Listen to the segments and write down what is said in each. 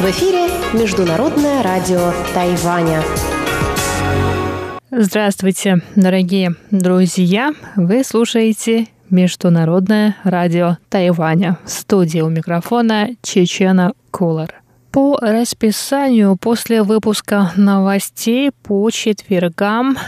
В эфире Международное радио Тайваня. Здравствуйте, дорогие друзья! Вы слушаете Международное радио Тайваня. В студии у микрофона Чечена Кулар. По расписанию после выпуска новостей по четвергам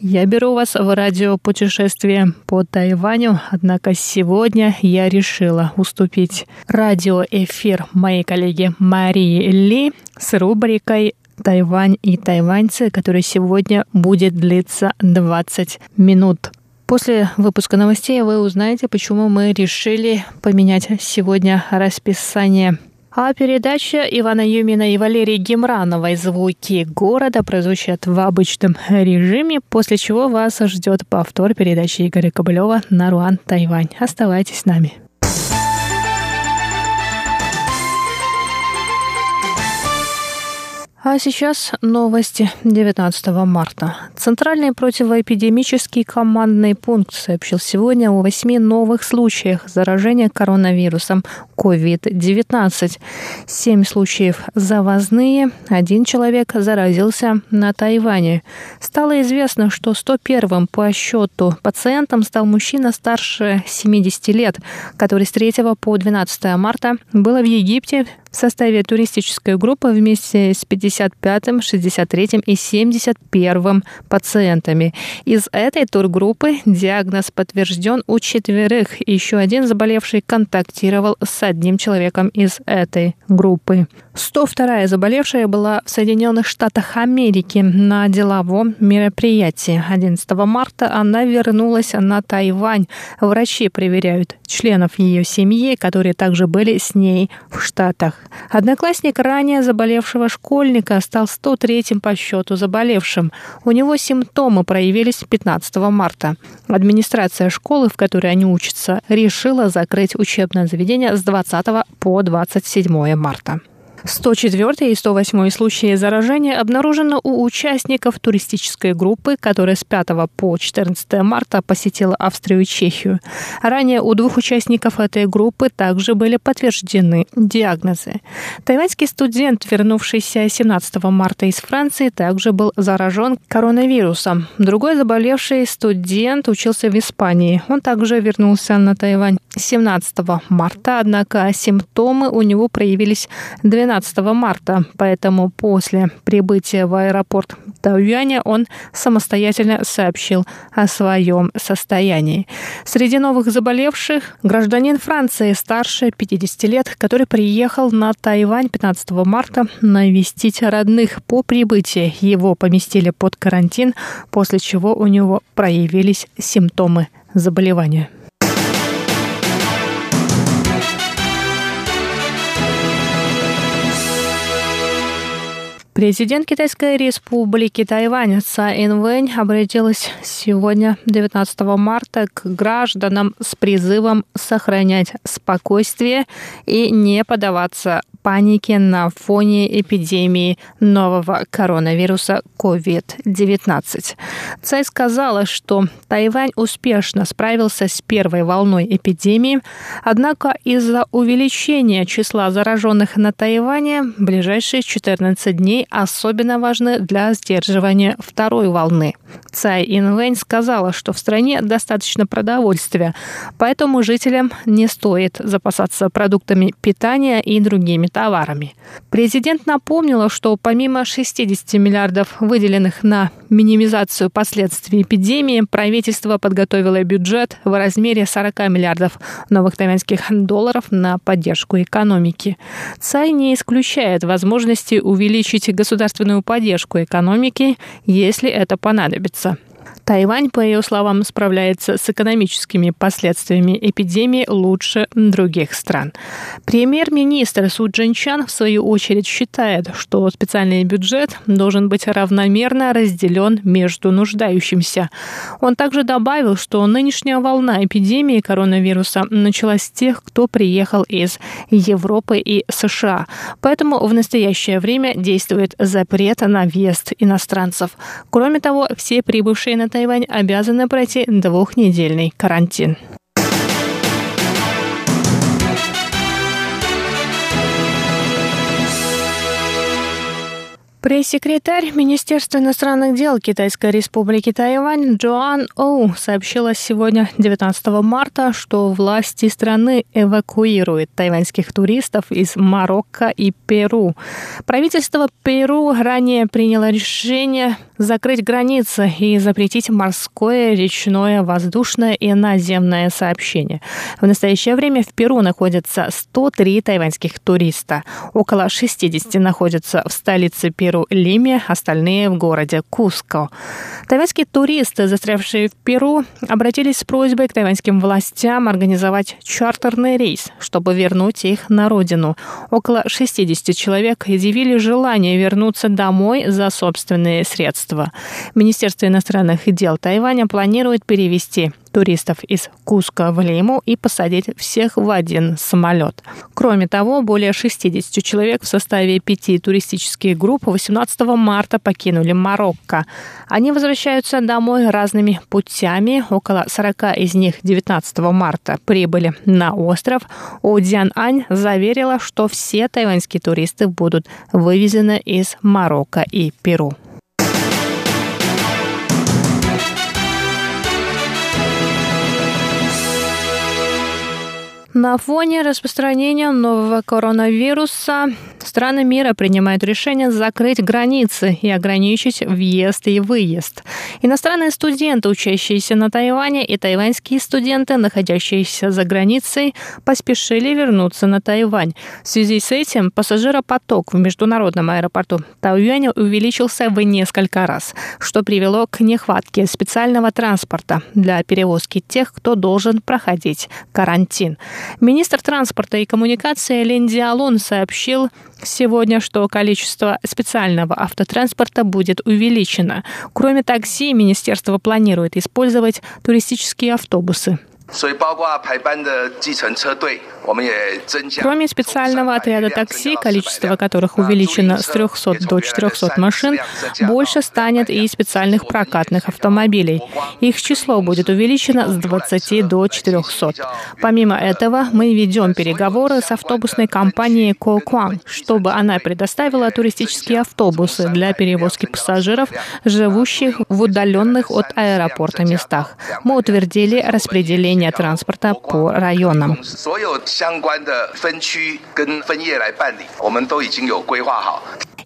я беру вас в радиопутешествие по Тайваню, однако сегодня я решила уступить радиоэфир моей коллеге Марии Ли с рубрикой Тайвань и тайваньцы, который сегодня будет длиться 20 минут. После выпуска новостей вы узнаете, почему мы решили поменять сегодня расписание а передача Ивана Юмина и Валерии Гемрановой «Звуки города» прозвучат в обычном режиме, после чего вас ждет повтор передачи Игоря Кобылева «Наруан, Тайвань». Оставайтесь с нами. А сейчас новости 19 марта. Центральный противоэпидемический командный пункт сообщил сегодня о восьми новых случаях заражения коронавирусом COVID-19. Семь случаев завозные, один человек заразился на Тайване. Стало известно, что 101-м по счету пациентом стал мужчина старше 70 лет, который с 3 по 12 марта был в Египте в составе туристической группы вместе с 55-м, 63-м и 71-м пациентами. Из этой тургруппы диагноз подтвержден у четверых. Еще один заболевший контактировал с одним человеком из этой группы. 102-я заболевшая была в Соединенных Штатах Америки на деловом мероприятии. 11 марта она вернулась на Тайвань. Врачи проверяют членов ее семьи, которые также были с ней в Штатах. Одноклассник ранее заболевшего школьника стал 103-м по счету заболевшим. У него симптомы проявились 15 марта. Администрация школы, в которой они учатся, решила закрыть учебное заведение с 20 по 27 марта. 104 и 108 случаи заражения обнаружены у участников туристической группы, которая с 5 по 14 марта посетила Австрию и Чехию. Ранее у двух участников этой группы также были подтверждены диагнозы. Тайваньский студент, вернувшийся 17 марта из Франции, также был заражен коронавирусом. Другой заболевший студент учился в Испании. Он также вернулся на Тайвань 17 марта, однако симптомы у него проявились 12 12 марта, поэтому после прибытия в аэропорт Тауюаня он самостоятельно сообщил о своем состоянии. Среди новых заболевших гражданин Франции старше 50 лет, который приехал на Тайвань 15 марта навестить родных. По прибытии его поместили под карантин, после чего у него проявились симптомы заболевания. Президент Китайской республики Тайвань Цай Инвэнь обратилась сегодня, 19 марта, к гражданам с призывом сохранять спокойствие и не поддаваться панике на фоне эпидемии нового коронавируса COVID-19. Цай сказала, что Тайвань успешно справился с первой волной эпидемии, однако из-за увеличения числа зараженных на Тайване ближайшие 14 дней особенно важны для сдерживания второй волны. Цай Инвэнь сказала, что в стране достаточно продовольствия, поэтому жителям не стоит запасаться продуктами питания и другими товарами. Президент напомнила, что помимо 60 миллиардов, выделенных на минимизацию последствий эпидемии, правительство подготовило бюджет в размере 40 миллиардов новых тайваньских долларов на поддержку экономики. Цай не исключает возможности увеличить государственную поддержку экономики, если это понадобится. Тайвань, по ее словам, справляется с экономическими последствиями эпидемии лучше других стран. Премьер-министр Су Джинчан, в свою очередь, считает, что специальный бюджет должен быть равномерно разделен между нуждающимся. Он также добавил, что нынешняя волна эпидемии коронавируса началась с тех, кто приехал из Европы и США. Поэтому в настоящее время действует запрет на въезд иностранцев. Кроме того, все прибывшие прибывшие на Тайвань обязаны пройти двухнедельный карантин. Пресс-секретарь Министерства иностранных дел Китайской республики Тайвань Джоан Оу сообщила сегодня, 19 марта, что власти страны эвакуируют тайваньских туристов из Марокко и Перу. Правительство Перу ранее приняло решение закрыть границы и запретить морское, речное, воздушное и наземное сообщение. В настоящее время в Перу находится 103 тайваньских туриста. Около 60 находятся в столице Перу Лиме, остальные в городе Куско. Тайваньские туристы, застрявшие в Перу, обратились с просьбой к тайваньским властям организовать чартерный рейс, чтобы вернуть их на родину. Около 60 человек изъявили желание вернуться домой за собственные средства. Министерство иностранных дел Тайваня планирует перевести туристов из Куска в Лиму и посадить всех в один самолет. Кроме того, более 60 человек в составе пяти туристических групп 18 марта покинули Марокко. Они возвращаются домой разными путями. Около 40 из них 19 марта прибыли на остров. Удзян Ань заверила, что все тайваньские туристы будут вывезены из Марокко и Перу. На фоне распространения нового коронавируса страны мира принимают решение закрыть границы и ограничить въезд и выезд. Иностранные студенты, учащиеся на Тайване, и тайваньские студенты, находящиеся за границей, поспешили вернуться на Тайвань. В связи с этим пассажиропоток в международном аэропорту Тайюаня увеличился в несколько раз, что привело к нехватке специального транспорта для перевозки тех, кто должен проходить карантин. Министр транспорта и коммуникации Лин Диалун сообщил сегодня, что количество специального автотранспорта будет увеличено. Кроме такси, министерство планирует использовать туристические автобусы. Кроме специального отряда такси, количество которых увеличено с 300 до 400 машин, больше станет и специальных прокатных автомобилей. Их число будет увеличено с 20 до 400. Помимо этого, мы ведем переговоры с автобусной компанией Коукван, чтобы она предоставила туристические автобусы для перевозки пассажиров, живущих в удаленных от аэропорта местах. Мы утвердили распределение транспорта по районам.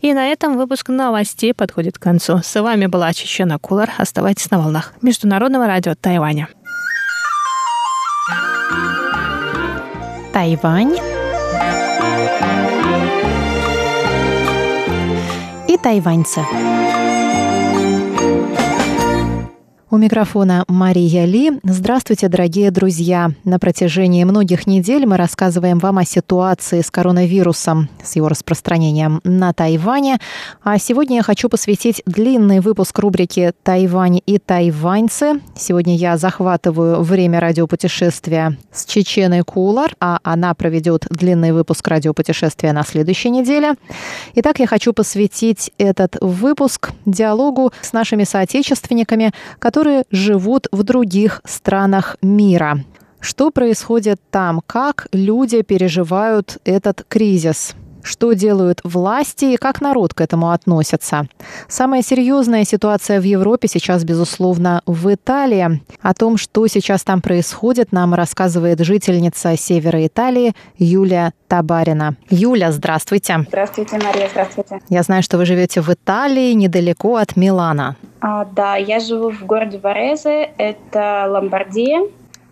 И на этом выпуск новостей подходит к концу. С вами была Чечена Кулар. Оставайтесь на волнах Международного радио Тайваня. Тайвань и тайваньцы. У микрофона Мария Ли. Здравствуйте, дорогие друзья. На протяжении многих недель мы рассказываем вам о ситуации с коронавирусом, с его распространением на Тайване. А сегодня я хочу посвятить длинный выпуск рубрики «Тайвань и тайваньцы». Сегодня я захватываю время радиопутешествия с Чеченой Кулар, а она проведет длинный выпуск радиопутешествия на следующей неделе. Итак, я хочу посвятить этот выпуск диалогу с нашими соотечественниками, которые которые живут в других странах мира. Что происходит там? Как люди переживают этот кризис? Что делают власти и как народ к этому относится? Самая серьезная ситуация в Европе сейчас, безусловно, в Италии. О том, что сейчас там происходит, нам рассказывает жительница севера Италии Юлия Табарина. Юля, здравствуйте. Здравствуйте, Мария, здравствуйте. Я знаю, что вы живете в Италии, недалеко от Милана. А, да, я живу в городе Варезе, это Ломбардия,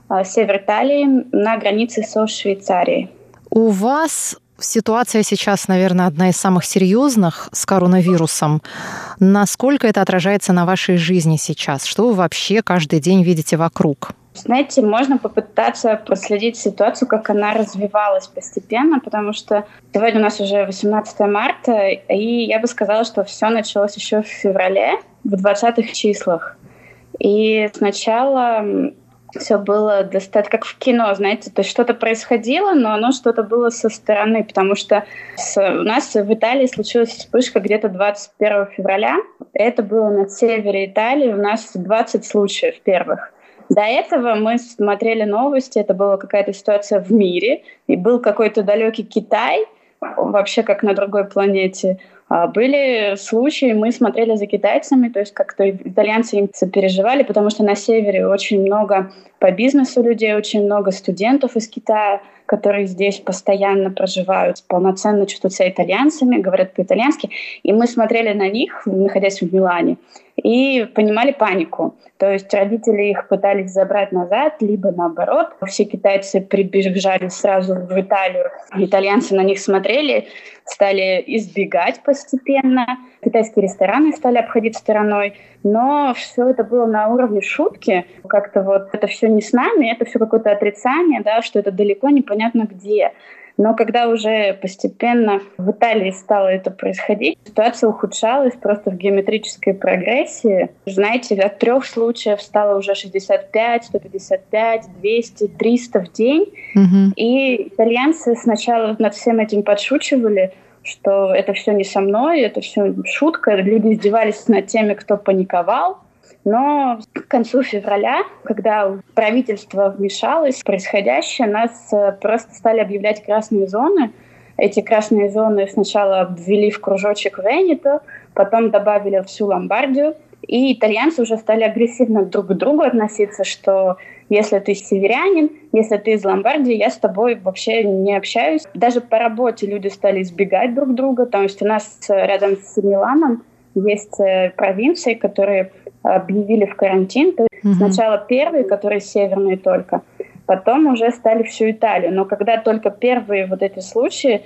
а, север Италии, на границе со Швейцарией. У вас Ситуация сейчас, наверное, одна из самых серьезных с коронавирусом. Насколько это отражается на вашей жизни сейчас? Что вы вообще каждый день видите вокруг? Знаете, можно попытаться проследить ситуацию, как она развивалась постепенно, потому что сегодня у нас уже 18 марта, и я бы сказала, что все началось еще в феврале, в 20-х числах. И сначала все было достаточно как в кино, знаете, то есть что-то происходило, но оно что-то было со стороны, потому что с, у нас в Италии случилась вспышка где-то 21 февраля. Это было на севере Италии, у нас 20 случаев первых. До этого мы смотрели новости, это была какая-то ситуация в мире, и был какой-то далекий Китай, вообще как на другой планете. А были случаи, мы смотрели за китайцами, то есть как-то итальянцы им сопереживали, потому что на севере очень много по бизнесу людей, очень много студентов из Китая, которые здесь постоянно проживают, полноценно чувствуют себя итальянцами, говорят по-итальянски. И мы смотрели на них, находясь в Милане, и понимали панику. То есть родители их пытались забрать назад, либо наоборот. Все китайцы прибежали сразу в Италию. Итальянцы на них смотрели, стали избегать постепенно. Китайские рестораны стали обходить стороной. Но все это было на уровне шутки. Как-то вот это все не с нами, это все какое-то отрицание, да, что это далеко непонятно где. Но когда уже постепенно в Италии стало это происходить, ситуация ухудшалась просто в геометрической прогрессии. Знаете, от трех случаев стало уже 65, 155, 200, 300 в день. Угу. И итальянцы сначала над всем этим подшучивали, что это все не со мной, это все шутка. Люди издевались над теми, кто паниковал. Но к концу февраля, когда правительство вмешалось в происходящее, нас э, просто стали объявлять красные зоны. Эти красные зоны сначала обвели в кружочек Венето, потом добавили всю Ломбардию. И итальянцы уже стали агрессивно друг к другу относиться, что если ты северянин, если ты из Ломбардии, я с тобой вообще не общаюсь. Даже по работе люди стали избегать друг друга. То есть у нас э, рядом с Миланом есть э, провинции, которые объявили в карантин. То есть угу. Сначала первые, которые северные только, потом уже стали всю Италию. Но когда только первые вот эти случаи,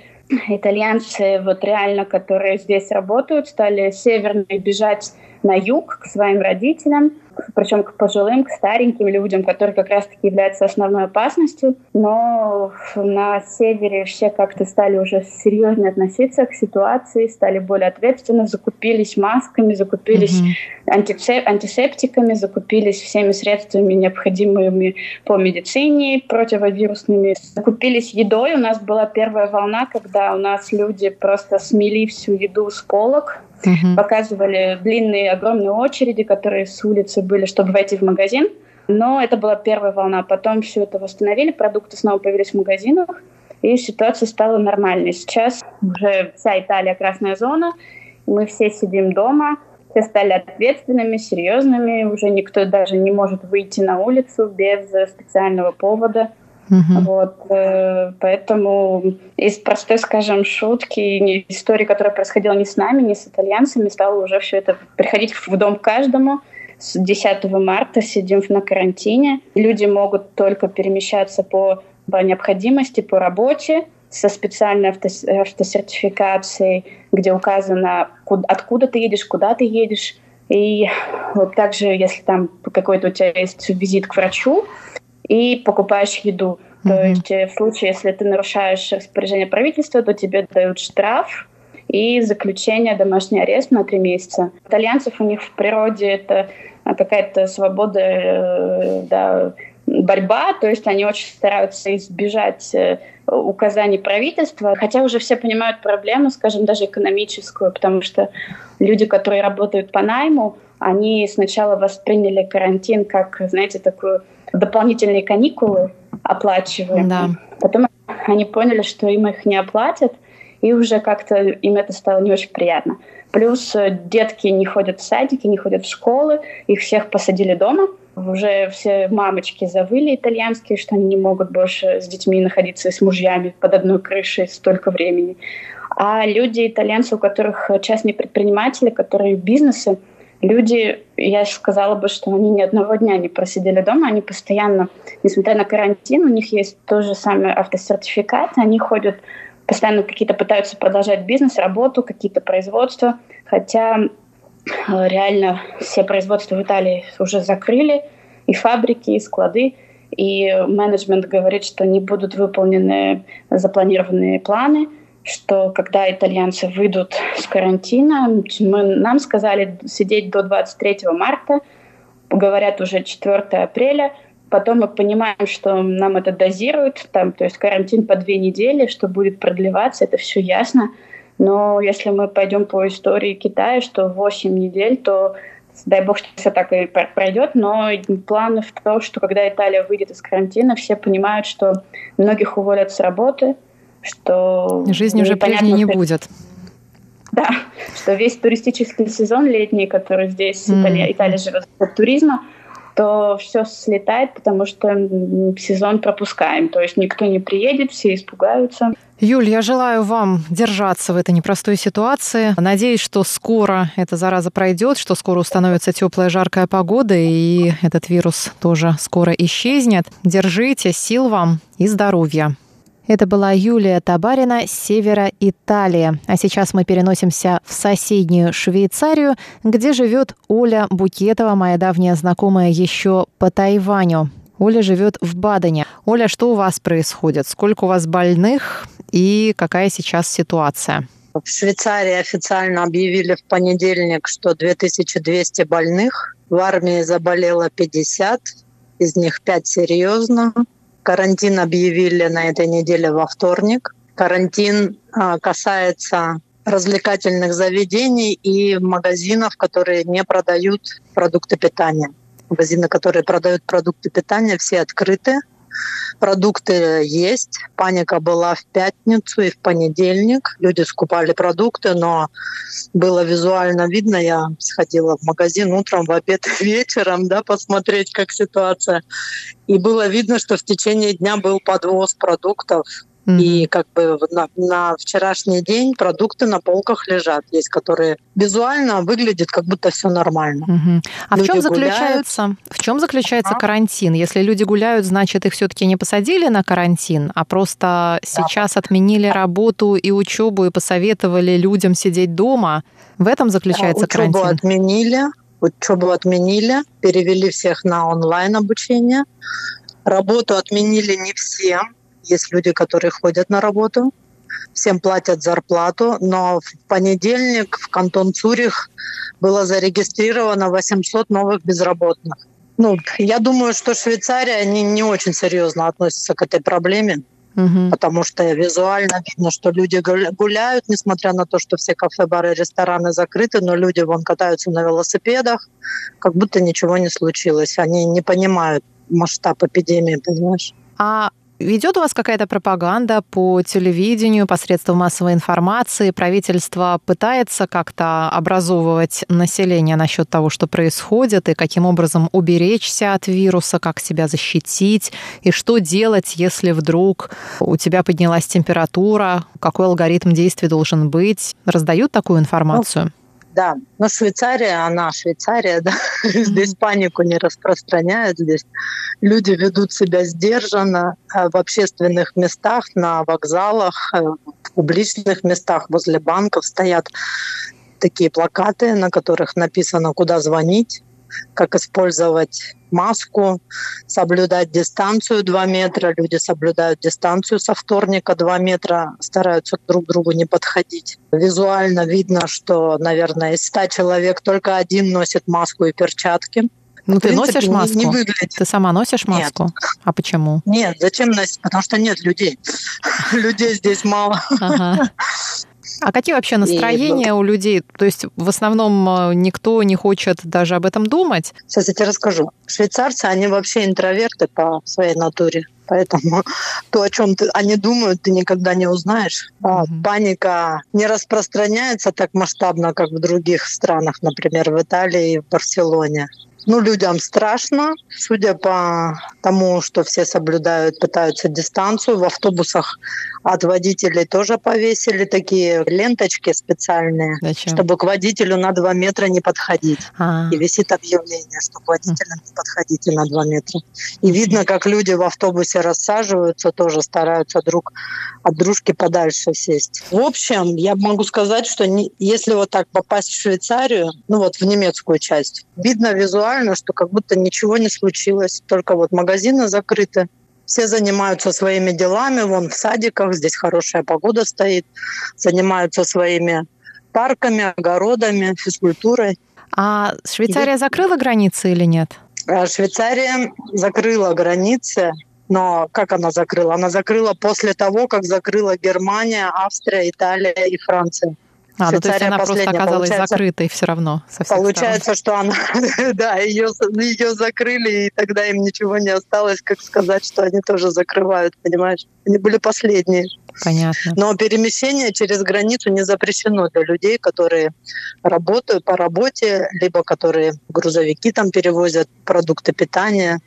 итальянцы вот реально, которые здесь работают, стали северные бежать на юг к своим родителям, причем к пожилым, к стареньким людям, которые как раз-таки являются основной опасностью. Но на севере все как-то стали уже серьезнее относиться к ситуации, стали более ответственно, закупились масками, закупились mm-hmm. антисеп- антисептиками, закупились всеми средствами, необходимыми по медицине, противовирусными, закупились едой. У нас была первая волна, когда у нас люди просто смели всю еду с полок, Угу. Показывали длинные, огромные очереди, которые с улицы были, чтобы войти в магазин. Но это была первая волна. Потом все это восстановили, продукты снова появились в магазинах, и ситуация стала нормальной. Сейчас уже вся Италия красная зона, мы все сидим дома, все стали ответственными, серьезными, уже никто даже не может выйти на улицу без специального повода. Угу. Вот, э, поэтому из простой, скажем, шутки, истории, которая происходила не с нами, не с итальянцами, стало уже все это приходить в дом каждому. С 10 марта сидим на карантине. Люди могут только перемещаться по, по необходимости, по работе, со специальной автосертификацией, где указано, куда, откуда ты едешь, куда ты едешь. И вот также, если там какой-то у тебя есть визит к врачу, и покупаешь еду. Mm-hmm. То есть э, в случае, если ты нарушаешь распоряжение правительства, то тебе дают штраф и заключение домашний арест на три месяца. Итальянцев у них в природе это какая-то свобода, э, да, борьба, то есть они очень стараются избежать э, указаний правительства, хотя уже все понимают проблему, скажем, даже экономическую, потому что люди, которые работают по найму, они сначала восприняли карантин как, знаете, такую дополнительные каникулы оплачиваем. Да. Потом они поняли, что им их не оплатят, и уже как-то им это стало не очень приятно. Плюс э, детки не ходят в садики, не ходят в школы, их всех посадили дома. Уже все мамочки завыли итальянские, что они не могут больше с детьми находиться с мужьями под одной крышей столько времени. А люди, итальянцы, у которых частные предприниматели, которые бизнесы, люди, я сказала бы, что они ни одного дня не просидели дома, они постоянно, несмотря на карантин, у них есть то же самое автосертификат, они ходят постоянно какие-то пытаются продолжать бизнес, работу, какие-то производства, хотя э, реально все производства в Италии уже закрыли, и фабрики, и склады, и менеджмент говорит, что не будут выполнены запланированные планы – что когда итальянцы выйдут с карантина, мы, нам сказали сидеть до 23 марта, говорят уже 4 апреля, Потом мы понимаем, что нам это дозируют, там, то есть карантин по две недели, что будет продлеваться, это все ясно. Но если мы пойдем по истории Китая, что 8 недель, то дай бог, что все так и пройдет, но планы в том, что когда Италия выйдет из карантина, все понимают, что многих уволят с работы, что... Жизнь уже прежней не будет. Да, что весь туристический сезон летний, который здесь, mm. Италия, Италия живет от туризма, то все слетает, потому что сезон пропускаем. То есть никто не приедет, все испугаются. Юль, я желаю вам держаться в этой непростой ситуации. Надеюсь, что скоро эта зараза пройдет, что скоро установится теплая жаркая погода, и этот вирус тоже скоро исчезнет. Держите, сил вам и здоровья. Это была Юлия Табарина с севера Италии. А сейчас мы переносимся в соседнюю Швейцарию, где живет Оля Букетова, моя давняя знакомая еще по Тайваню. Оля живет в Бадене. Оля, что у вас происходит? Сколько у вас больных и какая сейчас ситуация? В Швейцарии официально объявили в понедельник, что 2200 больных. В армии заболело 50, из них 5 серьезно. Карантин объявили на этой неделе во вторник. Карантин а, касается развлекательных заведений и магазинов, которые не продают продукты питания. Магазины, которые продают продукты питания, все открыты. Продукты есть. Паника была в пятницу и в понедельник. Люди скупали продукты, но было визуально видно. Я сходила в магазин утром, в обед и вечером, да, посмотреть, как ситуация. И было видно, что в течение дня был подвоз продуктов Mm-hmm. И как бы на, на вчерашний день продукты на полках лежат. Есть, которые визуально выглядят, как будто все нормально. Mm-hmm. А люди в чем заключается, гуляют. в чем заключается а? карантин? Если люди гуляют, значит, их все-таки не посадили на карантин, а просто да. сейчас отменили работу и учебу и посоветовали людям сидеть дома. В этом заключается да, учебу карантин. отменили, учебу отменили, перевели всех на онлайн обучение. Работу отменили не всем, есть люди, которые ходят на работу, всем платят зарплату, но в понедельник в кантон Цюрих было зарегистрировано 800 новых безработных. Ну, я думаю, что Швейцария не, не очень серьезно относится к этой проблеме, угу. потому что визуально видно, что люди гуляют, несмотря на то, что все кафе, бары, рестораны закрыты, но люди вон катаются на велосипедах, как будто ничего не случилось. Они не понимают масштаб эпидемии, понимаешь? А Ведет у вас какая-то пропаганда по телевидению, посредством массовой информации? Правительство пытается как-то образовывать население насчет того, что происходит, и каким образом уберечься от вируса, как себя защитить, и что делать, если вдруг у тебя поднялась температура, какой алгоритм действий должен быть? Раздают такую информацию? Да. Но Швейцария, она Швейцария, да, здесь панику не распространяют, здесь люди ведут себя сдержанно э, в общественных местах, на вокзалах, э, в публичных местах, возле банков стоят такие плакаты, на которых написано, куда звонить, как использовать маску, соблюдать дистанцию 2 метра. Люди соблюдают дистанцию со вторника 2 метра, стараются друг к другу не подходить. Визуально видно, что, наверное, из 100 человек только один носит маску и перчатки. Ну, ты принципе, носишь маску? Не, не выглядит. Ты сама носишь маску? Нет. А почему? Нет, зачем носить? Потому что нет людей. Людей здесь мало. А какие вообще настроения и, у людей? То есть в основном э, никто не хочет даже об этом думать? Сейчас я тебе расскажу. Швейцарцы, они вообще интроверты по своей натуре. Поэтому то, о чем ты, они думают, ты никогда не узнаешь. А mm-hmm. Паника не распространяется так масштабно, как в других странах, например, в Италии и в Барселоне. Ну, людям страшно, судя по тому, что все соблюдают, пытаются дистанцию. В автобусах от водителей тоже повесили такие ленточки специальные, Зачем? чтобы к водителю на 2 метра не подходить. А-а-а. И висит объявление, что к водителю не подходите на 2 метра. И видно, как люди в автобусе рассаживаются, тоже стараются друг от дружки подальше сесть. В общем, я могу сказать, что не, если вот так попасть в Швейцарию, ну вот в немецкую часть, видно визуально, что как будто ничего не случилось, только вот магазины закрыты, все занимаются своими делами, вон в садиках, здесь хорошая погода стоит, занимаются своими парками, огородами, физкультурой. А Швейцария закрыла границы или нет? Э, Швейцария закрыла границы но как она закрыла? Она закрыла после того, как закрыла Германия, Австрия, Италия и Франция. А, ну, то есть она просто оказалась закрытой все равно. Со получается, сторон. что она, да, ее, ее закрыли, и тогда им ничего не осталось, как сказать, что они тоже закрывают, понимаешь? Они были последние. Понятно. Но перемещение через границу не запрещено для людей, которые работают по работе, либо которые грузовики там перевозят продукты питания,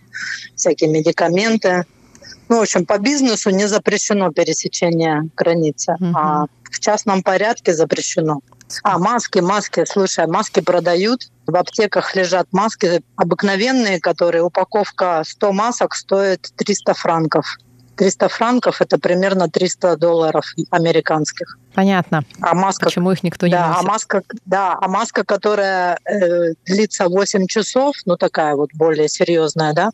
всякие медикаменты. Ну, в общем, по бизнесу не запрещено пересечение границы, угу. а в частном порядке запрещено. А, маски, маски. Слушай, маски продают. В аптеках лежат маски обыкновенные, которые упаковка 100 масок стоит 300 франков. 300 франков – это примерно 300 долларов американских. Понятно. А маска, Почему их никто не да, носит? А маска, да, а маска, которая э, длится 8 часов, ну такая вот более серьезная, да,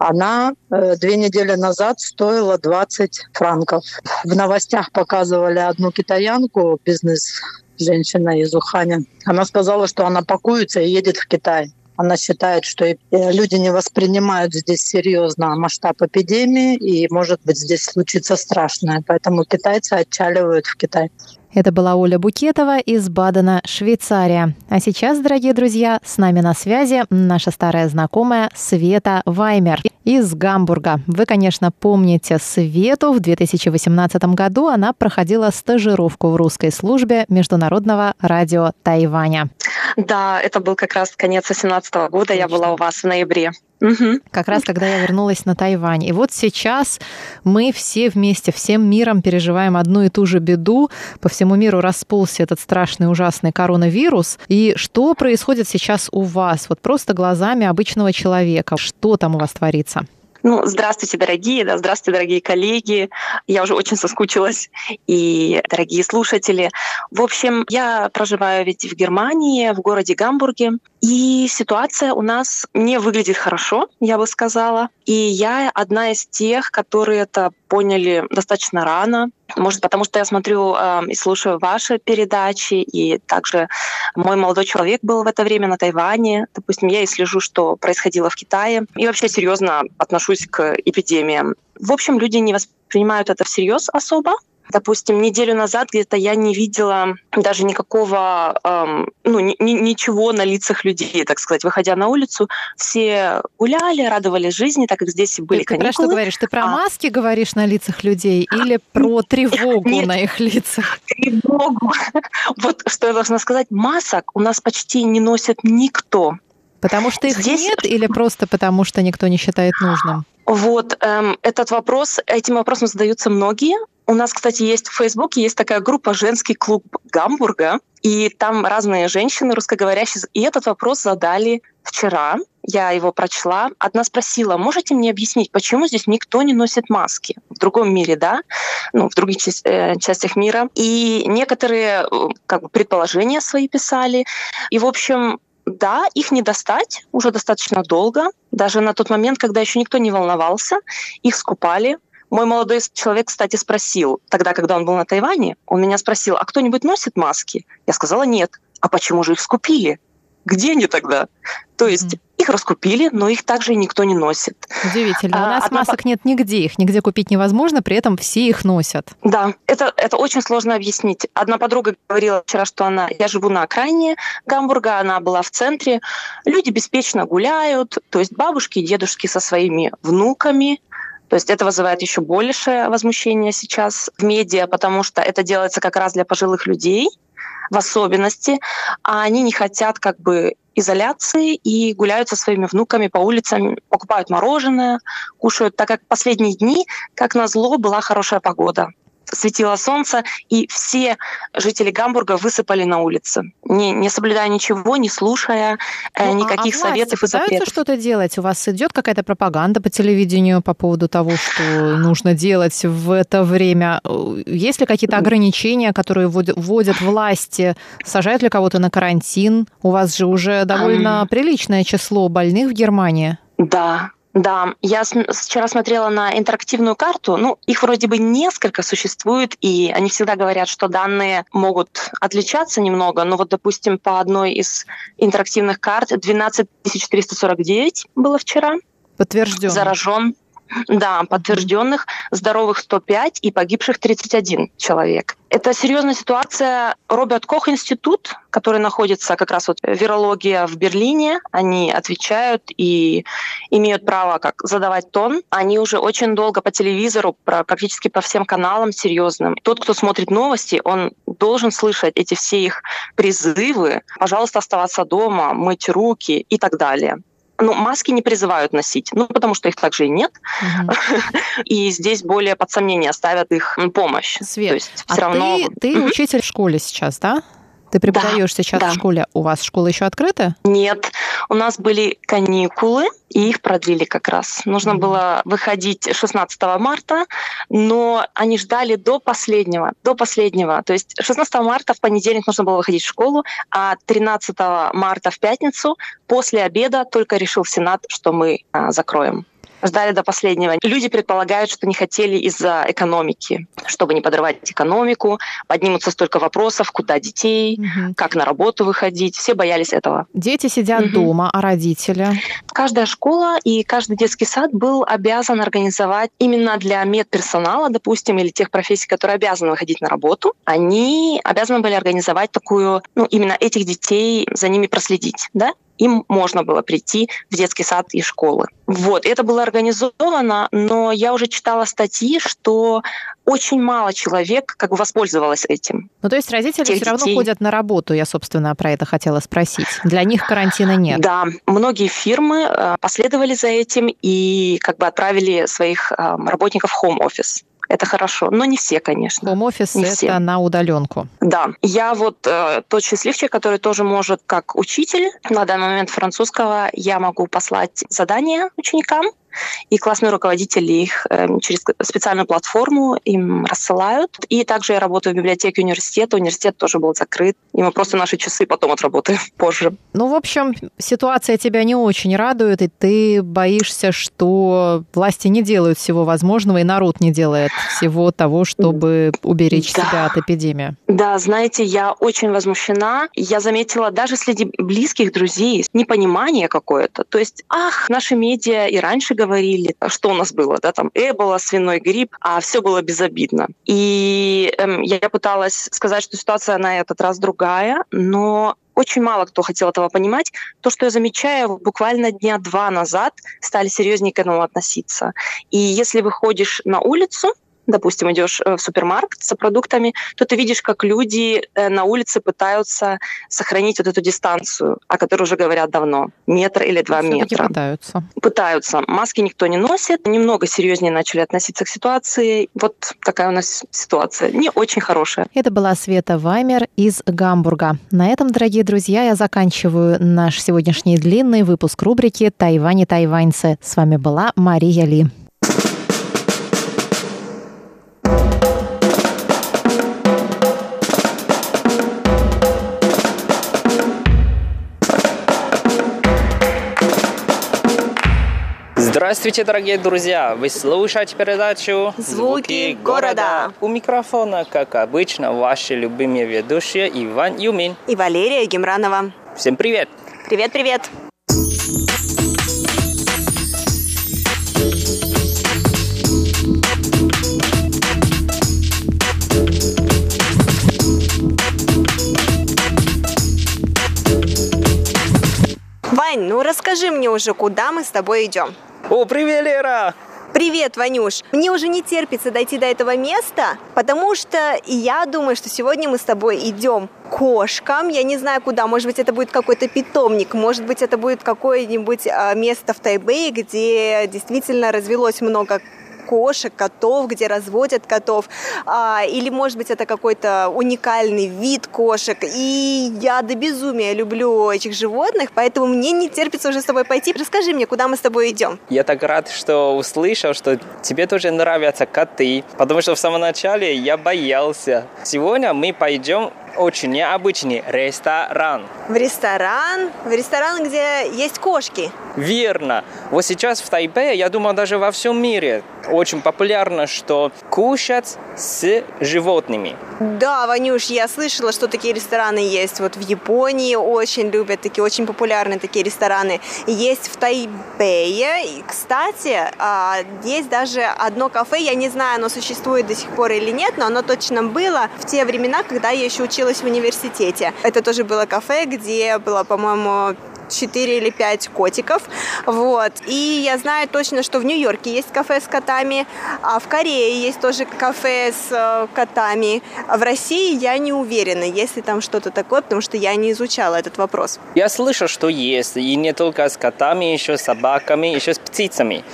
она э, две недели назад стоила 20 франков. В новостях показывали одну китаянку, бизнес женщина из Уханя. Она сказала, что она пакуется и едет в Китай. Она считает, что э, люди не воспринимают здесь серьезно масштаб эпидемии, и, может быть, здесь случится страшное. Поэтому китайцы отчаливают в Китай. Это была Оля Букетова из Бадена, Швейцария. А сейчас, дорогие друзья, с нами на связи наша старая знакомая Света Ваймер из Гамбурга. Вы, конечно, помните Свету. В 2018 году она проходила стажировку в русской службе Международного радио Тайваня. Да, это был как раз конец 2018 года. Точно. Я была у вас в ноябре. Угу. Как раз когда я вернулась на Тайвань. И вот сейчас мы все вместе, всем миром переживаем одну и ту же беду. По всему миру расползся этот страшный, ужасный коронавирус. И что происходит сейчас у вас? Вот просто глазами обычного человека. Что там у вас творится? Ну, здравствуйте, дорогие, да, здравствуйте, дорогие коллеги. Я уже очень соскучилась. И дорогие слушатели. В общем, я проживаю ведь в Германии, в городе Гамбурге. И ситуация у нас не выглядит хорошо, я бы сказала. И я одна из тех, которые это поняли достаточно рано. Может, потому что я смотрю э, и слушаю ваши передачи, и также мой молодой человек был в это время на Тайване. Допустим, я и слежу, что происходило в Китае. И вообще серьезно отношусь к эпидемиям. В общем, люди не воспринимают это всерьез особо, Допустим, неделю назад где-то я не видела даже никакого, эм, ну, ни, ничего на лицах людей, так сказать. Выходя на улицу, все гуляли, радовались жизни, так как здесь были ты каникулы. Про что говоришь? Ты про а... маски говоришь на лицах людей или про тревогу Нет, на их лицах? Тревогу. Вот что я должна сказать. Масок у нас почти не носит никто. Потому что их Здесь... нет или просто потому что никто не считает нужным? Вот эм, этот вопрос, этим вопросом задаются многие. У нас, кстати, есть в Фейсбуке есть такая группа «Женский клуб Гамбурга», и там разные женщины русскоговорящие. И этот вопрос задали вчера. Я его прочла. Одна спросила, можете мне объяснить, почему здесь никто не носит маски? В другом мире, да? Ну, в других э, частях мира. И некоторые э, как бы, предположения свои писали. И, в общем, да, их не достать уже достаточно долго. Даже на тот момент, когда еще никто не волновался, их скупали, мой молодой человек, кстати, спросил, тогда, когда он был на Тайване, он меня спросил, а кто-нибудь носит маски? Я сказала, нет. А почему же их скупили? Где они тогда? То есть mm-hmm. их раскупили, но их также никто не носит. Удивительно. У а, нас Одна... масок нет нигде, их нигде купить невозможно, при этом все их носят. Да, это, это очень сложно объяснить. Одна подруга говорила вчера, что она, я живу на окраине Гамбурга, она была в центре. Люди беспечно гуляют, то есть бабушки и дедушки со своими внуками, то есть это вызывает еще большее возмущение сейчас в медиа, потому что это делается как раз для пожилых людей в особенности, а они не хотят как бы изоляции и гуляют со своими внуками по улицам, покупают мороженое, кушают, так как последние дни, как назло, была хорошая погода светило солнце, и все жители Гамбурга высыпали на улицы, не, не соблюдая ничего, не слушая э, ну, никаких а, а советов и запретов. что-то делать? У вас идет какая-то пропаганда по телевидению по поводу того, что нужно делать в это время? Есть ли какие-то ограничения, которые вводят власти? Сажают ли кого-то на карантин? У вас же уже довольно приличное число больных в Германии. Да, Да, я вчера смотрела на интерактивную карту. Ну, их вроде бы несколько существует, и они всегда говорят, что данные могут отличаться немного. Но вот, допустим, по одной из интерактивных карт 12 349 было вчера. Подтвержден. Заражен да, подтвержденных, здоровых 105 и погибших 31 человек. Это серьезная ситуация. Роберт Кох институт, который находится как раз вот вирология в Берлине, они отвечают и имеют право как задавать тон. Они уже очень долго по телевизору, практически по всем каналам серьезным. Тот, кто смотрит новости, он должен слышать эти все их призывы. Пожалуйста, оставаться дома, мыть руки и так далее ну, маски не призывают носить, ну, потому что их также и нет. Угу. И здесь более под сомнение ставят их помощь. Свет, То есть а все равно... ты, ты учитель в школе сейчас, да? Ты преподаешь да, сейчас да. в школе. У вас школа еще открыта? Нет. У нас были каникулы, и их продлили как раз. Нужно mm-hmm. было выходить 16 марта, но они ждали до последнего. До последнего. То есть 16 марта в понедельник нужно было выходить в школу, а 13 марта в пятницу после обеда только решил Сенат, что мы а, закроем ждали до последнего. Люди предполагают, что не хотели из-за экономики, чтобы не подрывать экономику, поднимутся столько вопросов, куда детей, угу. как на работу выходить. Все боялись этого. Дети сидят угу. дома, а родители? Каждая школа и каждый детский сад был обязан организовать именно для медперсонала, допустим, или тех профессий, которые обязаны выходить на работу, они обязаны были организовать такую, ну, именно этих детей, за ними проследить, да, им можно было прийти в детский сад и школы. Вот, это было организовано, но я уже читала статьи, что очень мало человек как бы воспользовалось этим. Ну, то есть родители Тех все равно ходят на работу, я, собственно, про это хотела спросить. Для них карантина нет. Да, многие фирмы э, последовали за этим и как бы отправили своих э, работников в home office это хорошо. Но не все, конечно. Хом-офис это все. на удаленку. Да. Я вот э, тот счастливчик, который тоже может, как учитель, на данный момент французского, я могу послать задания ученикам, и классные руководители их эм, через специальную платформу им рассылают. И также я работаю в библиотеке университета. Университет тоже был закрыт. И мы просто наши часы потом отработаем позже. Ну, в общем, ситуация тебя не очень радует, и ты боишься, что власти не делают всего возможного, и народ не делает всего того, чтобы уберечь да. себя от эпидемии. Да, знаете, я очень возмущена. Я заметила даже среди близких друзей непонимание какое-то. То есть, ах, наши медиа и раньше говорили, что у нас было, да, там Эбола, свиной грипп, а все было безобидно. И эм, я пыталась сказать, что ситуация на этот раз другая, но очень мало кто хотел этого понимать. То, что я замечаю, буквально дня два назад стали серьезнее к этому относиться. И если выходишь на улицу, допустим, идешь э, в супермаркет за продуктами, то ты видишь, как люди э, на улице пытаются сохранить вот эту дистанцию, о которой уже говорят давно, метр или два метра. пытаются. Пытаются. Маски никто не носит. Немного серьезнее начали относиться к ситуации. Вот такая у нас ситуация. Не очень хорошая. Это была Света Ваймер из Гамбурга. На этом, дорогие друзья, я заканчиваю наш сегодняшний длинный выпуск рубрики «Тайвань и тайваньцы». С вами была Мария Ли. Здравствуйте, дорогие друзья! Вы слушаете передачу «Звуки города». У микрофона, как обычно, ваши любимые ведущие Иван Юмин и Валерия Гемранова. Всем привет! Привет-привет! Вань, ну расскажи мне уже, куда мы с тобой идем. О, привет, Лера! Привет, Ванюш! Мне уже не терпится дойти до этого места, потому что я думаю, что сегодня мы с тобой идем кошкам. Я не знаю куда. Может быть, это будет какой-то питомник, может быть, это будет какое-нибудь а, место в Тайбэе, где действительно развелось много кошек, котов, где разводят котов, а, или, может быть, это какой-то уникальный вид кошек. И я до безумия люблю этих животных, поэтому мне не терпится уже с тобой пойти. Расскажи мне, куда мы с тобой идем. Я так рад, что услышал, что тебе тоже нравятся коты, потому что в самом начале я боялся. Сегодня мы пойдем очень необычный ресторан. В ресторан? В ресторан, где есть кошки? Верно. Вот сейчас в Тайбе, я думаю, даже во всем мире очень популярно, что кушать с животными. Да, Ванюш, я слышала, что такие рестораны есть. Вот в Японии очень любят такие очень популярные такие рестораны. Есть в Тайбэе. И, кстати, а, есть даже одно кафе, я не знаю, оно существует до сих пор или нет, но оно точно было в те времена, когда я еще училась в университете. Это тоже было кафе, где было, по-моему, 4 или 5 котиков. Вот. И я знаю точно, что в Нью-Йорке есть кафе с котами, а в Корее есть тоже кафе с э, котами. А в России я не уверена, есть ли там что-то такое, потому что я не изучала этот вопрос. Я слышал, что есть, и не только с котами, еще с собаками, еще с птицами.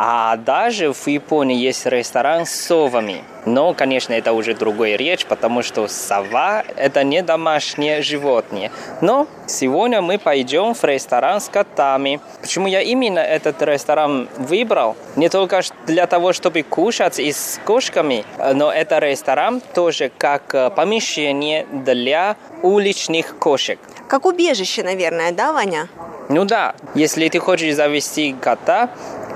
А даже в Японии есть ресторан с совами. Но, конечно, это уже другая речь, потому что сова – это не домашнее животное. Но сегодня мы пойдем в ресторан с котами. Почему я именно этот ресторан выбрал? Не только для того, чтобы кушать и с кошками, но это ресторан тоже как э, помещение для уличных кошек. Как убежище, наверное, да, Ваня? Ну да, если ты хочешь завести кота,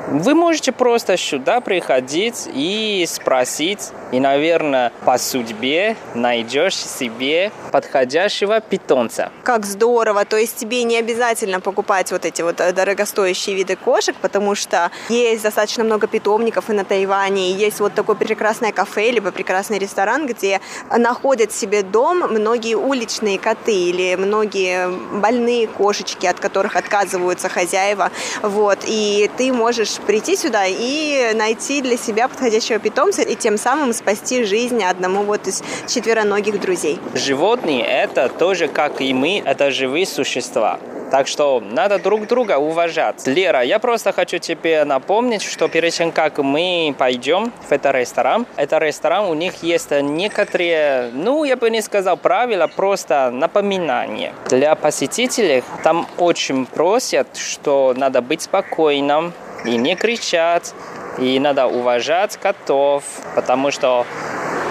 вы можете просто сюда приходить и спросить, и, наверное, по судьбе найдешь себе подходящего питомца. Как здорово! То есть тебе не обязательно покупать вот эти вот э, дорогостоящие виды кошек, потому что есть достаточно много питомников и на Тайване, и есть вот такое прекрасное кафе, либо прекрасный ресторан, где находят себе дом многие уличные коты или многие больные кошечки, от которых отказываются хозяева. Вот. И ты можешь прийти сюда и найти для себя подходящего питомца и тем самым спасти жизнь одному вот из четвероногих друзей. Животные – это тоже, как и мы, это живые существа. Так что надо друг друга уважать. Лера, я просто хочу тебе напомнить, что перед тем, как мы пойдем в этот ресторан, это ресторан, у них есть некоторые, ну, я бы не сказал правила, просто напоминания. Для посетителей там очень просят, что надо быть спокойным, и не кричать, и надо уважать котов, потому что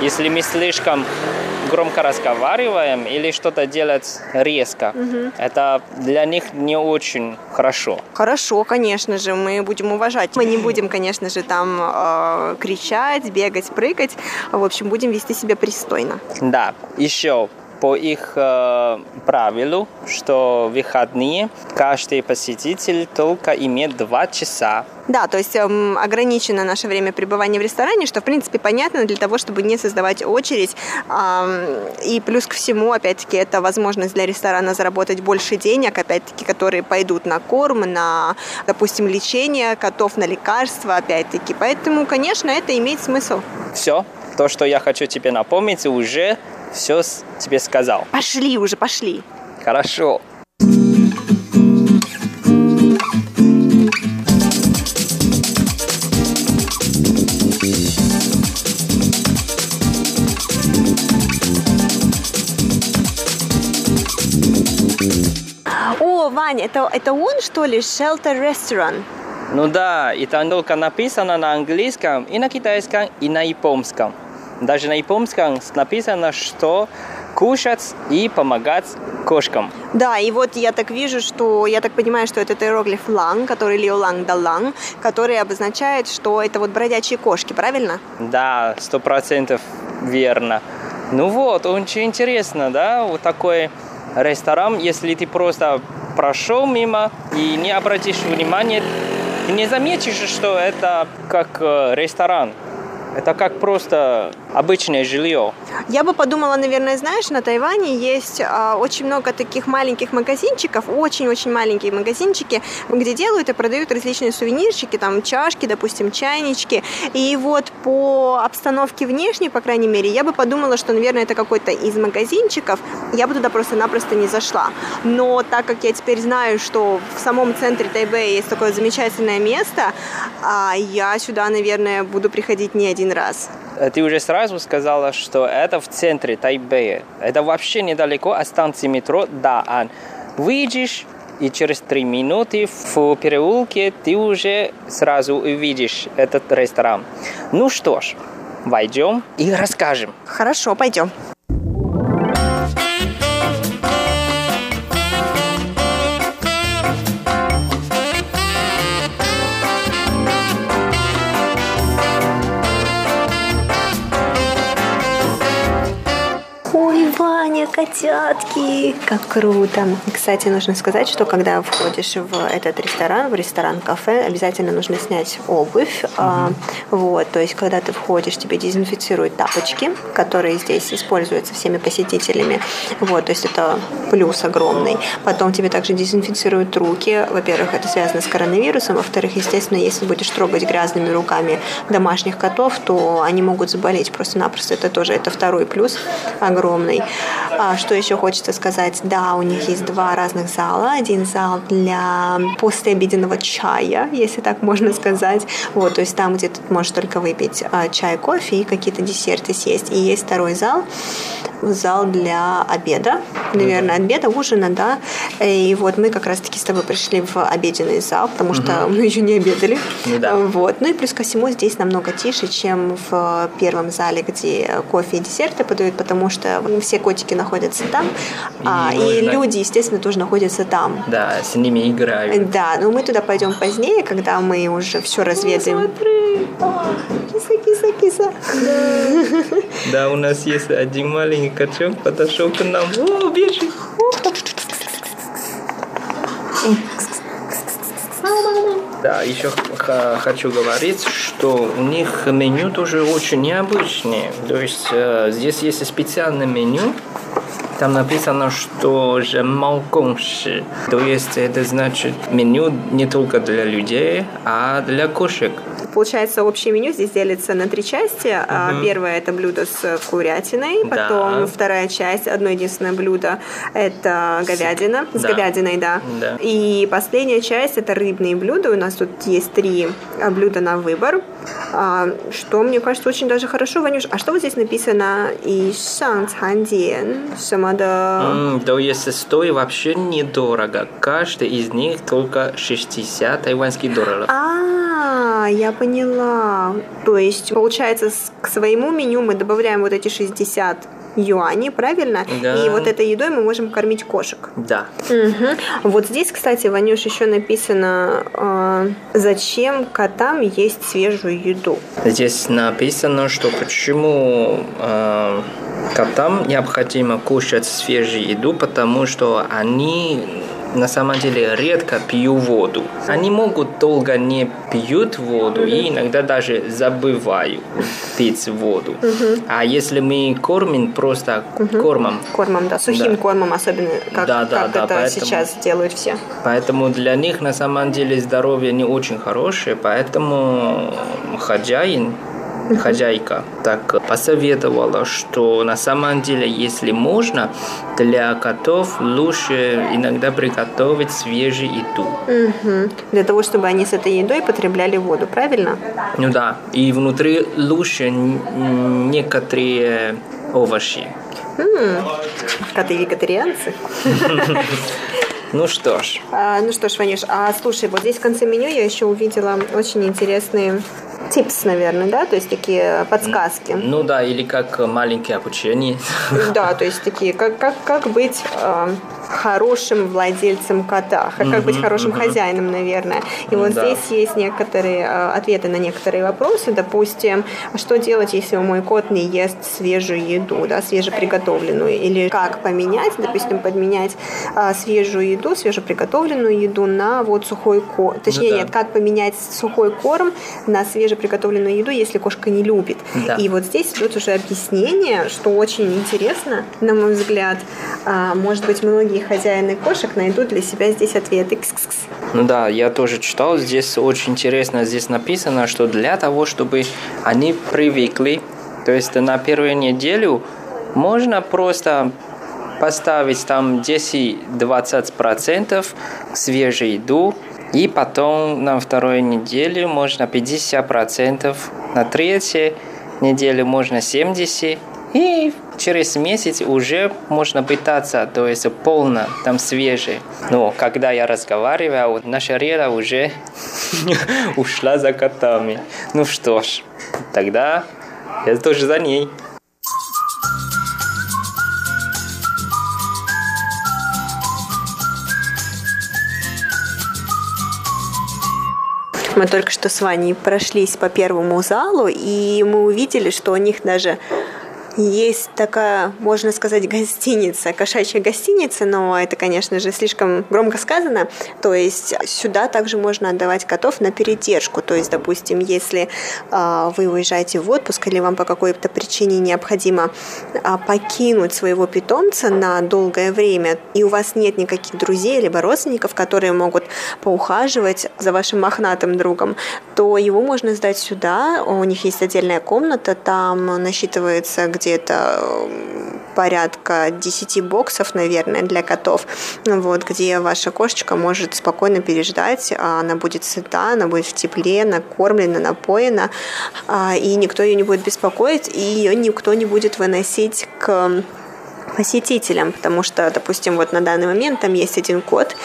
если мы слишком громко разговариваем или что-то делать резко, угу. это для них не очень хорошо. Хорошо, конечно же, мы будем уважать. Мы не будем, конечно же, там э, кричать, бегать, прыгать. В общем, будем вести себя пристойно. Да, еще по их э, правилу, что выходные каждый посетитель только имеет два часа. Да, то есть эм, ограничено наше время пребывания в ресторане, что в принципе понятно для того, чтобы не создавать очередь. Эм, и плюс ко всему, опять-таки, это возможность для ресторана заработать больше денег, опять-таки, которые пойдут на корм, на, допустим, лечение котов, на лекарства, опять-таки. Поэтому, конечно, это имеет смысл. Все, то, что я хочу тебе напомнить, уже все тебе сказал. Пошли уже, пошли. Хорошо. О, Ваня, это, это он, что ли, Shelter Restaurant? Ну да, и там только написано на английском, и на китайском, и на японском. Даже на японском написано, что кушать и помогать кошкам. Да, и вот я так вижу, что я так понимаю, что это иероглиф ланг, который лиоланг даланг, который обозначает, что это вот бродячие кошки, правильно? Да, сто процентов верно. Ну вот, очень интересно, да, вот такой ресторан, если ты просто прошел мимо и не обратишь внимания, ты не заметишь, что это как э, ресторан. Это как просто обычное жилье. Я бы подумала, наверное, знаешь, на Тайване есть э, очень много таких маленьких магазинчиков, очень-очень маленькие магазинчики, где делают и продают различные сувенирчики, там чашки, допустим, чайнички. И вот по обстановке внешней, по крайней мере, я бы подумала, что, наверное, это какой-то из магазинчиков. Я бы туда просто-напросто не зашла. Но так как я теперь знаю, что в самом центре Тайбэя есть такое замечательное место, э, я сюда, наверное, буду приходить не один раз. Э, ты уже сразу сказала, что это в центре Тайбэя. Это вообще недалеко от станции метро Даан. Выйдешь, и через три минуты в переулке ты уже сразу увидишь этот ресторан. Ну что ж, войдем и расскажем. Хорошо, пойдем. Котятки! Как круто! Кстати, нужно сказать, что когда входишь в этот ресторан, в ресторан-кафе, обязательно нужно снять обувь. Mm-hmm. Вот, то есть, когда ты входишь, тебе дезинфицируют тапочки, которые здесь используются всеми посетителями. Вот, то есть, это плюс огромный. Потом тебе также дезинфицируют руки. Во-первых, это связано с коронавирусом. Во-вторых, естественно, если будешь трогать грязными руками домашних котов, то они могут заболеть просто-напросто. Это тоже это второй плюс огромный. А что еще хочется сказать? Да, у них есть два разных зала. Один зал для послеобеденного чая, если так можно сказать. Вот, то есть там, где ты можешь только выпить а, чай, кофе и какие-то десерты съесть. И есть второй зал, зал для обеда, наверное, обеда, ужина, да. И вот мы как раз-таки с тобой пришли в обеденный зал, потому что угу. мы еще не обедали. Ну да. Вот. Ну и плюс ко всему здесь намного тише, чем в первом зале, где кофе и десерты подают, потому что все котики находятся там, и, а, и люди, естественно, тоже находятся там. Да, с ними играют. Да, но мы туда пойдем позднее, когда мы уже все разведаем. О, смотри! Киса, киса, киса. Да. да, у нас есть один маленький качок, подошел к нам. О, бежит! Да, еще хочу говорить, что у них меню тоже очень необычное. То есть э, здесь есть специальное меню, там написано, что же малконши. То есть это значит меню не только для людей, а для кошек. Получается, общее меню здесь делится на три части. Угу. Первое это блюдо с курятиной, потом да. вторая часть, одно единственное блюдо это говядина, с да. говядиной, да. да. И последняя часть это рыбные блюда. У нас тут есть три а, блюда на выбор, а, что мне кажется очень даже хорошо, Ванюш. А что вот здесь написано? И 什的? То есть стоит вообще недорого. Каждый из них только 60 тайваньских долларов. А, я поняла. То есть, получается, к своему меню мы добавляем вот эти 60 юаней, правильно? Да. И вот этой едой мы можем кормить кошек. Да. Угу. Вот здесь, кстати, Ванюш, еще написано, э, зачем котам есть свежую еду. Здесь написано, что почему э, котам необходимо кушать свежую еду, потому что они на самом деле редко пью воду. Они могут долго не пьют воду и иногда даже забывают пить воду. А если мы кормим просто кормом. Кормом, да, сухим кормом, особенно как, да, да, как да, это поэтому, сейчас делают все. Поэтому для них на самом деле здоровье не очень хорошее, поэтому хозяин хозяйка так посоветовала, что на самом деле, если можно, для котов лучше иногда приготовить свежую еду. Угу. Для того, чтобы они с этой едой потребляли воду, правильно? Ну да. И внутри лучше некоторые овощи. М-м. Коты вегетарианцы? Ну что ж. А, ну что ж, Ванюш, а слушай, вот здесь в конце меню я еще увидела очень интересные tips, наверное, да, то есть такие подсказки. Ну да, или как маленькие обучения. Да, то есть такие, как, как, как быть э, хорошим владельцем кота, как mm-hmm, быть хорошим хозяином, наверное. И вот да. здесь есть некоторые э, ответы на некоторые вопросы. Допустим, что делать, если мой кот не ест свежую еду, да, свежеприготовленную, или как поменять, допустим, подменять э, свежую еду, свежеприготовленную еду на вот сухой корм. Точнее, ну, да. нет, как поменять сухой корм на свежеприготовленную еду, если кошка не любит. Да. И вот здесь идет уже объяснение, что очень интересно, на мой взгляд. А, может быть, многие хозяины кошек найдут для себя здесь ответы. Кс-кс-кс. Ну да, я тоже читал, здесь очень интересно, здесь написано, что для того, чтобы они привыкли, то есть на первую неделю можно просто поставить там 10-20% свежей еду, и потом на вторую неделю можно 50%, на третью неделю можно 70%, и через месяц уже можно пытаться, то есть полно, там свежее. Но когда я разговаривал, наша Рера уже ушла за котами. Ну что ж, тогда я тоже за ней. Мы только что с Ваней прошлись по первому залу, и мы увидели, что у них даже есть такая, можно сказать, гостиница, кошачья гостиница, но это, конечно же, слишком громко сказано. То есть сюда также можно отдавать котов на передержку. То есть, допустим, если э, вы уезжаете в отпуск или вам по какой-то причине необходимо э, покинуть своего питомца на долгое время, и у вас нет никаких друзей либо родственников, которые могут поухаживать за вашим мохнатым другом, то его можно сдать сюда. У них есть отдельная комната, там насчитывается где-то порядка 10 боксов, наверное, для котов, вот, где ваша кошечка может спокойно переждать, а она будет сыта, она будет в тепле, накормлена, напоена, а, и никто ее не будет беспокоить, и ее никто не будет выносить к посетителям, потому что, допустим, вот на данный момент там есть один кот,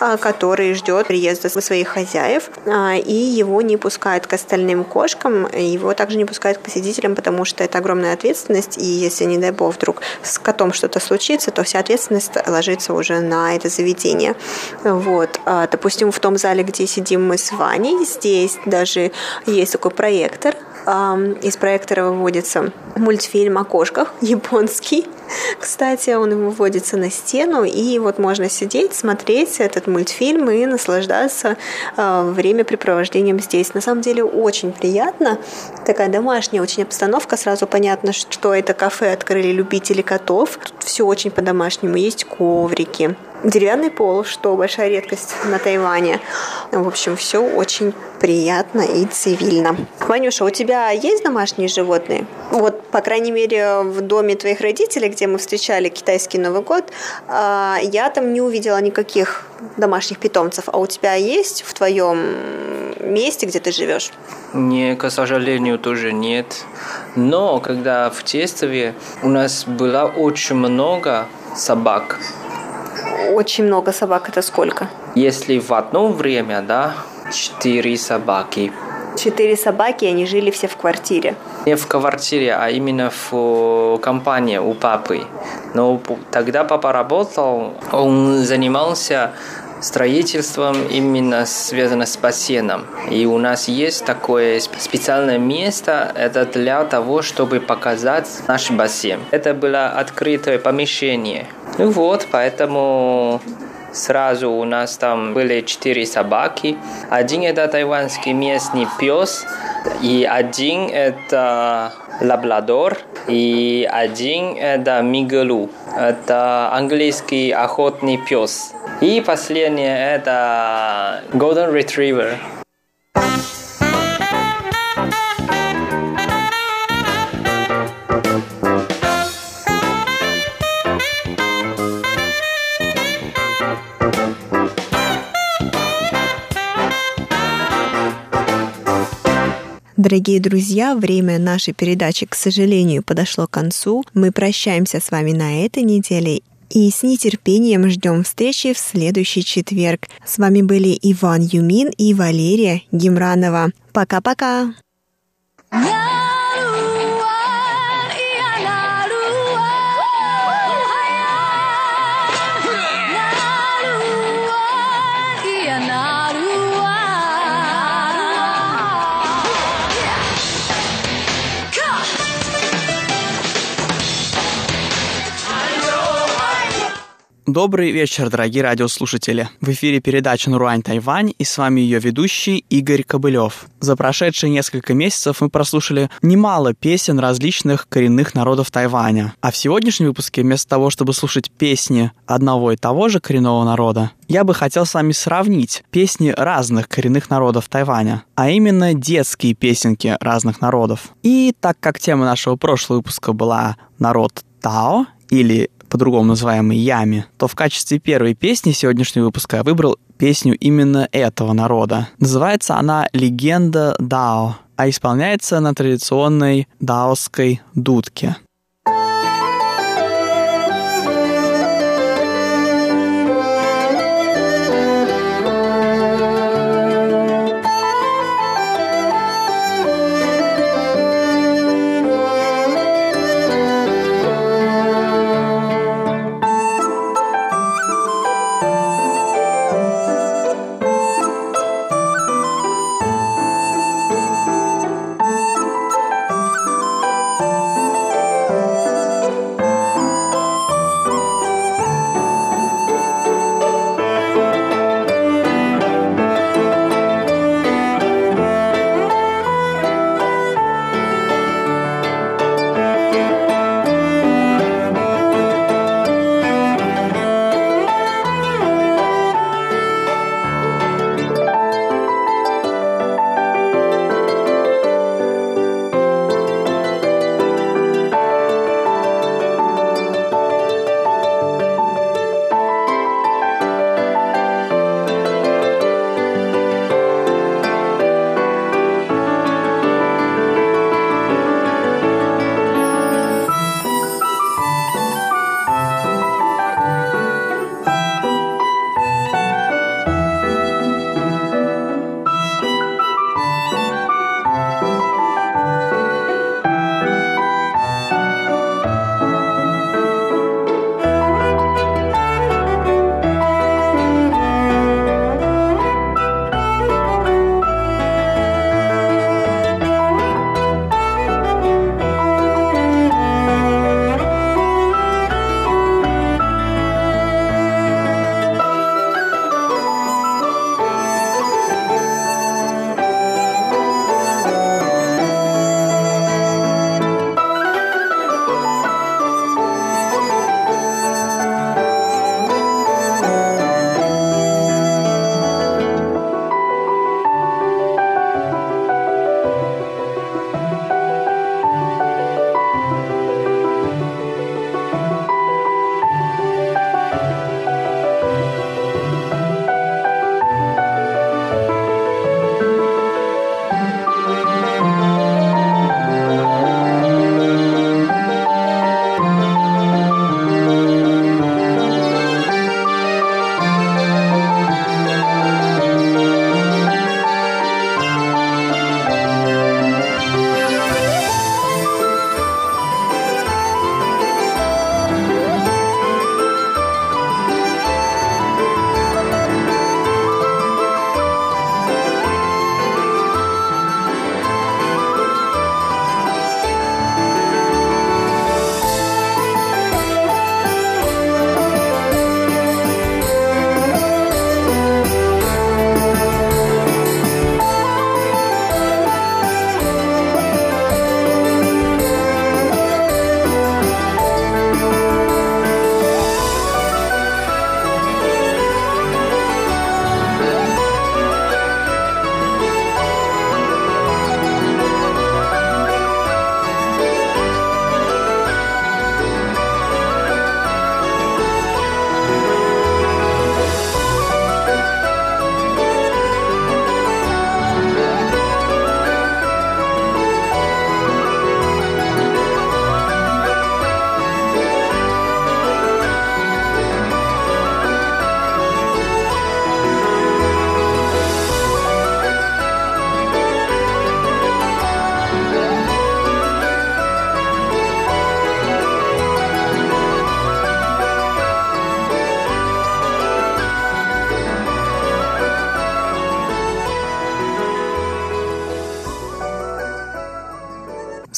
а, который ждет приезда своих хозяев, а, и его не пускают к остальным кошкам, его также не пускают к посетителям, потому что это огромная ответственность, и если, не дай бог, вдруг с котом что-то случится, то вся ответственность ложится уже на это заведение. Вот. А, допустим, в том зале, где сидим мы с Ваней, здесь даже есть такой проектор, из проектора выводится мультфильм о кошках, японский. Кстати, он выводится на стену, и вот можно сидеть, смотреть этот мультфильм и наслаждаться э, времяпрепровождением здесь. На самом деле очень приятно. Такая домашняя очень обстановка. Сразу понятно, что это кафе открыли любители котов. Тут все очень по-домашнему. Есть коврики, деревянный пол, что большая редкость на Тайване. В общем, все очень приятно и цивильно. Ванюша, у тебя есть домашние животные? Вот, по крайней мере, в доме твоих родителей, где мы встречали китайский Новый год, а, я там не увидела никаких домашних питомцев. А у тебя есть в твоем месте, где ты живешь? Не, к сожалению, тоже нет. Но когда в детстве у нас было очень много собак, очень много собак это сколько? Если в одно время, да, четыре собаки. Четыре собаки, они жили все в квартире? Не в квартире, а именно в компании у папы. Но тогда папа работал, он занимался строительством именно связано с бассейном. И у нас есть такое специальное место, это для того, чтобы показать наш бассейн. Это было открытое помещение. Ну вот, поэтому сразу у нас там были четыре собаки. Один это тайванский местный пес, и один это лабрадор, и один это мигалу. Это английский охотный пес. И последнее это Golden Retriever. Дорогие друзья, время нашей передачи, к сожалению, подошло к концу. Мы прощаемся с вами на этой неделе и с нетерпением ждем встречи в следующий четверг. С вами были Иван Юмин и Валерия Гимранова. Пока-пока! Yeah! Добрый вечер, дорогие радиослушатели. В эфире передача «Наруань Тайвань» и с вами ее ведущий Игорь Кобылев. За прошедшие несколько месяцев мы прослушали немало песен различных коренных народов Тайваня. А в сегодняшнем выпуске вместо того, чтобы слушать песни одного и того же коренного народа, я бы хотел с вами сравнить песни разных коренных народов Тайваня, а именно детские песенки разных народов. И так как тема нашего прошлого выпуска была «Народ Тао» или по-другому называемый Ями, то в качестве первой песни сегодняшнего выпуска я выбрал песню именно этого народа. Называется она «Легенда Дао», а исполняется на традиционной даосской дудке.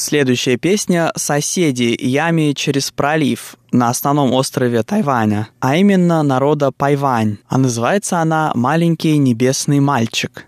Следующая песня «Соседи Ями через пролив» на основном острове Тайваня, а именно народа Пайвань, а называется она «Маленький небесный мальчик».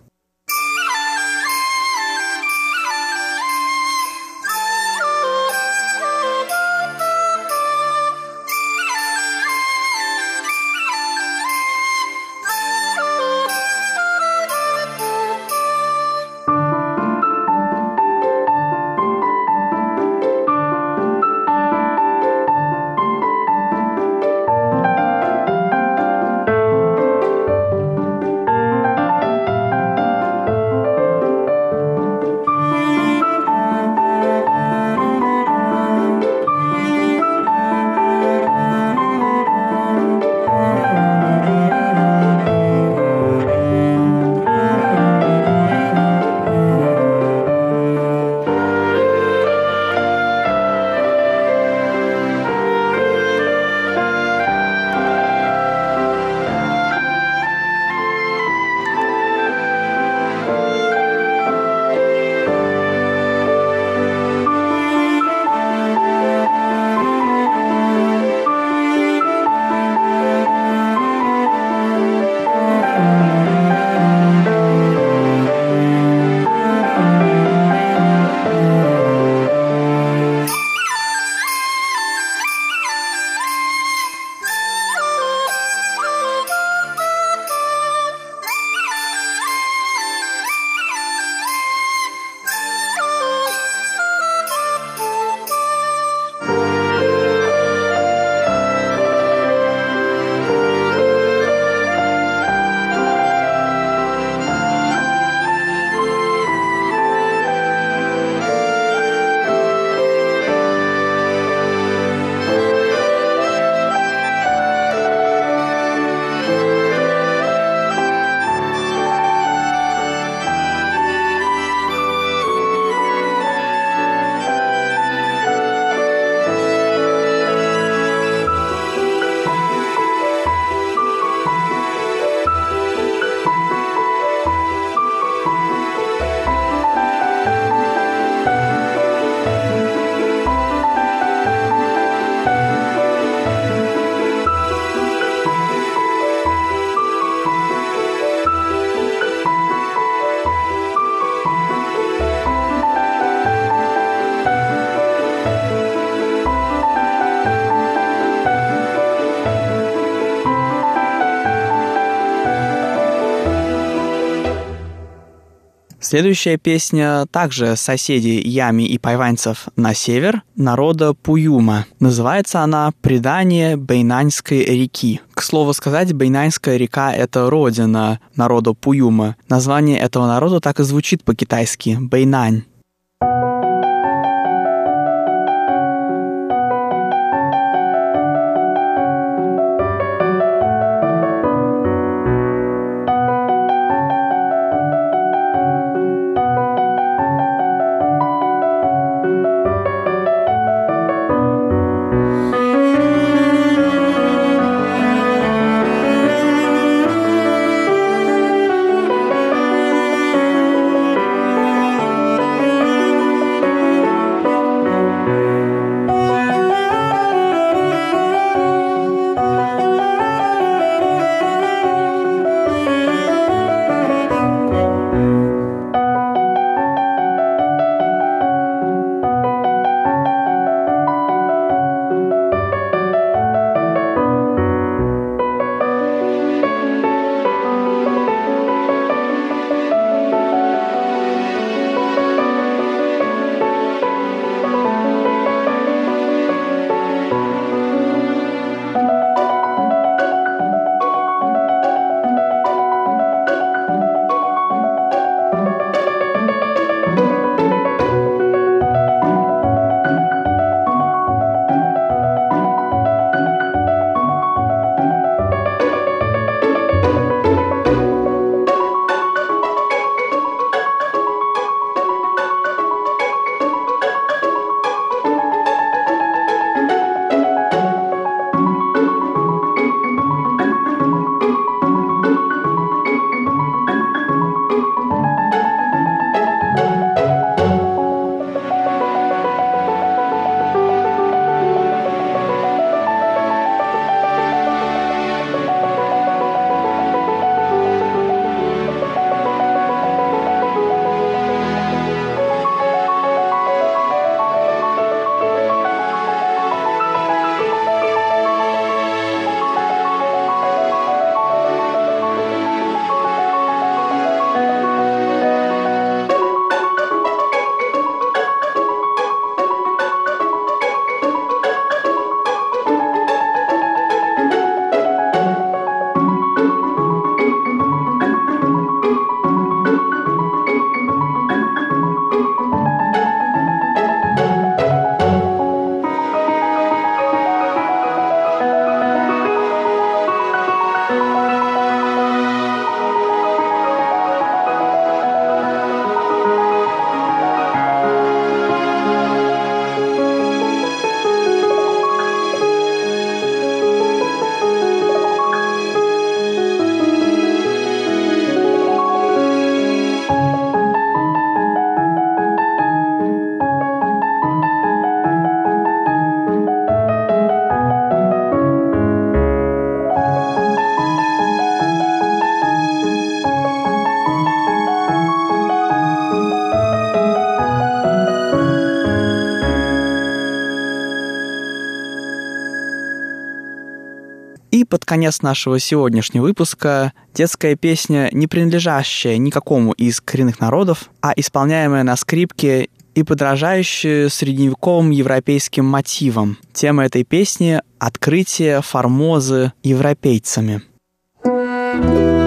Следующая песня также соседи Ями и пайваньцев на север, народа Пуюма. Называется она «Предание Бейнаньской реки». К слову сказать, Бейнаньская река — это родина народа Пуюма. Название этого народа так и звучит по-китайски — Бейнань. Конец нашего сегодняшнего выпуска детская песня, не принадлежащая никакому из коренных народов, а исполняемая на скрипке и подражающая средневековым европейским мотивам. Тема этой песни — открытие Формозы европейцами. thank you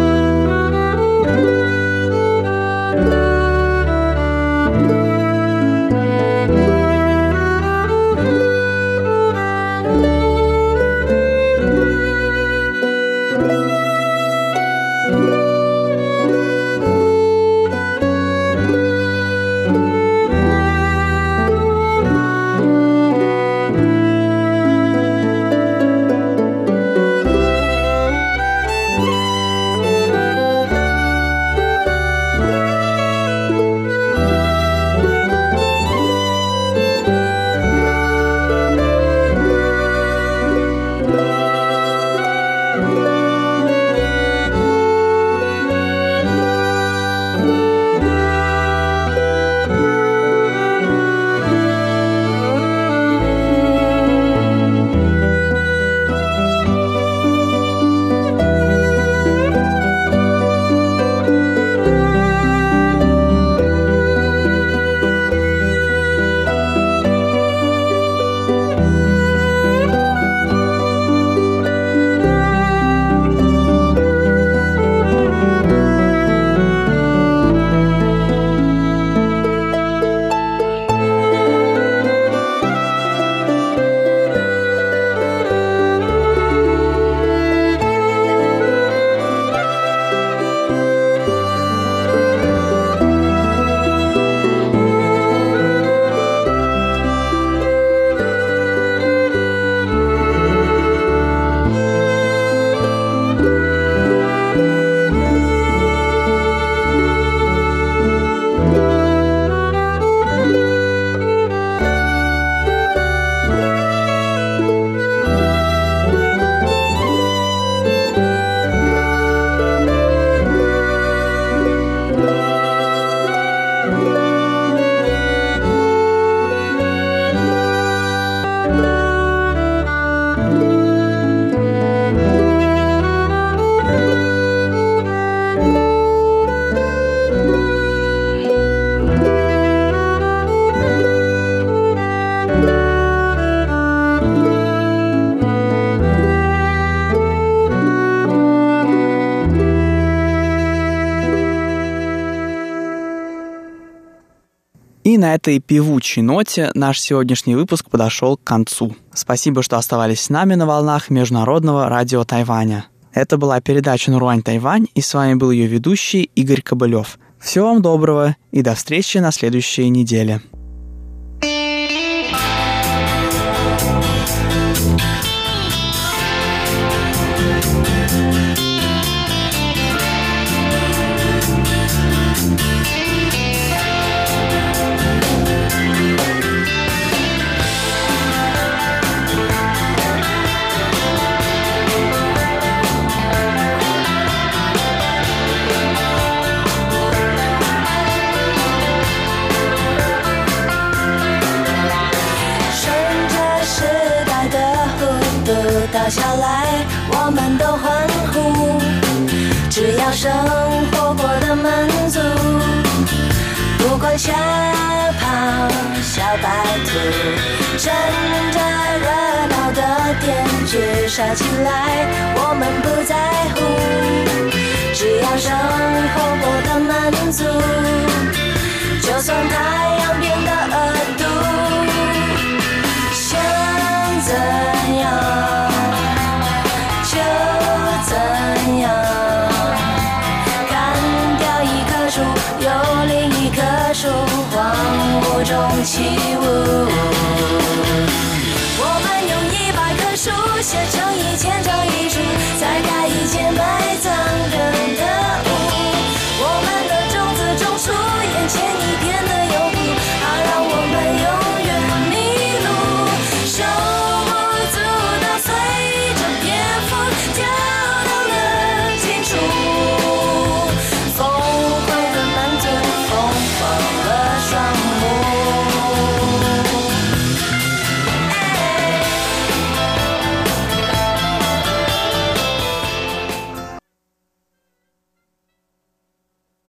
этой певучей ноте наш сегодняшний выпуск подошел к концу. Спасибо, что оставались с нами на волнах Международного радио Тайваня. Это была передача «Наруань Тайвань», и с вами был ее ведущий Игорь Кобылев. Всего вам доброго и до встречи на следующей неделе.